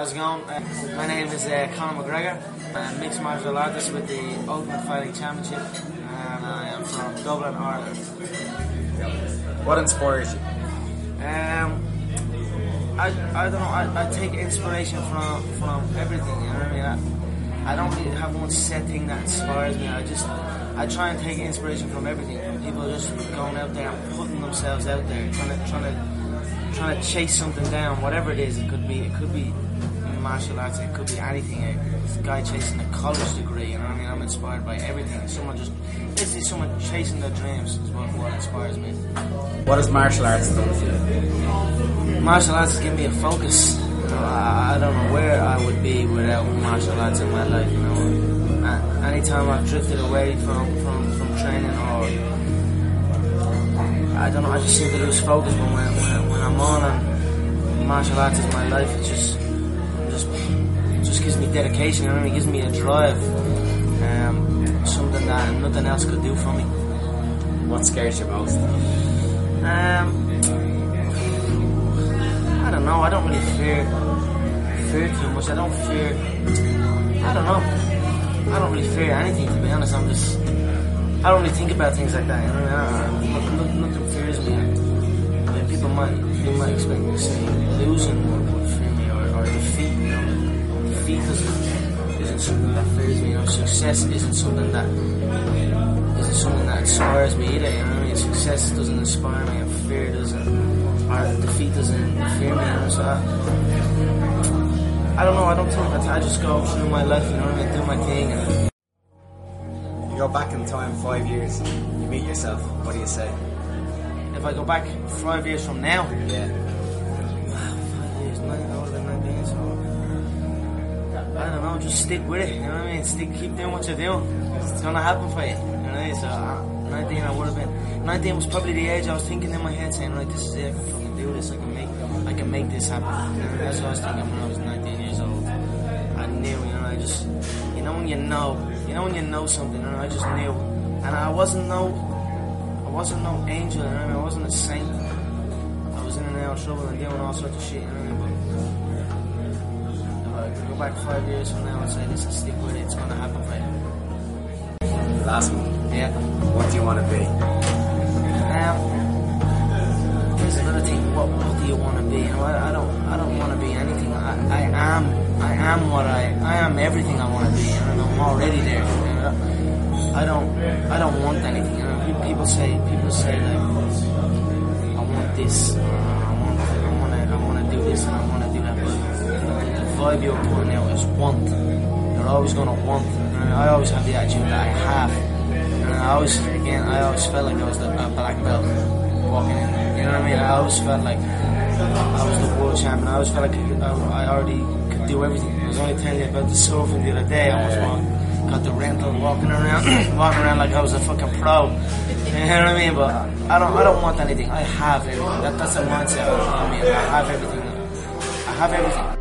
How's it going? Uh, my name is uh, Conor McGregor. I'm mixed martial artist with the Ultimate Fighting Championship, and I am from Dublin, Ireland. What inspires you? Um, I, I don't know. I, I take inspiration from from everything. You know what I mean? I, I don't really have one set thing that inspires me. I just I try and take inspiration from everything. People just going out there and putting themselves out there, trying to trying to trying to chase something down, whatever it is. It could be it could be martial arts. It could be anything. A guy chasing a college degree. You know what I mean? I'm inspired by everything. Someone just basically someone chasing their dreams is what, what inspires me. What has martial arts done for you? Martial arts has given me a focus. You know, I, I don't know where I would be without martial arts in my life. You know, A- anytime I've drifted away from, from, from training or I don't know, I just seem to lose focus. When when, when I'm on and martial arts is my life, it just just gives me dedication. I mean? It gives me a drive. Um, something that nothing else could do for me. What scares you most? Um, I don't know. I don't really fear fear too much. I don't fear. I don't know. I don't really fear anything to be honest. I'm just. I don't really think about things like that. You know, I, I, nothing, nothing fears me. I mean, people might they might expect me to say losing would fear me or, or defeat. You know, doesn't isn't something that fears me. You know, success isn't something that isn't something that inspires me either. You know what I mean? Success doesn't inspire me, and fear doesn't, or defeat doesn't fear me. You know? So I, I don't know. I don't think that. I just go through my life. You know what I mean? Do my thing. And You go back in time five years, you meet yourself, what do you say? if I go back five years from now, Yeah. I don't know. Just stick with it. You know what I mean? Stick, keep doing what you're doing. It's gonna happen for you. You know? So uh, 19, I would have been. 19 was probably the age I was thinking in my head, saying, "Right, this is it. I can fucking do this. I can make, I can make this happen." You know, that's what I was thinking when I was 19 years old. I knew, you know, I just, you know, when you know, you know, when you know something, you know, I just knew, and I wasn't no, I wasn't no angel, you know, I wasn't a saint. I was in and out of trouble and doing all sorts of shit, you know? Back five years from now and say, listen, stick with it, it's gonna happen for you. Last one. Yeah. What do you want to be? Um, there's another thing. What What do you want to be? You know, I, I don't. I don't want to be anything. I, I am. I am what I. I am everything I want to be. You know, I'm already there. You know? I don't. I don't want anything. You know, people say. People say like, the you're putting is want. You're always gonna want. You know, I always have the attitude that I have. I always, again, I always felt like I was the black belt walking in. You know what I mean? I always felt like I was the world champion. I always felt like I, I already could do everything. I was only telling you about the surfing the other day. I was walking, got the rental, walking around, walking around like I was a fucking pro. You know what I mean? But I don't, I don't want anything. I have everything. That, that's a mindset. I mean, I have everything. I have everything.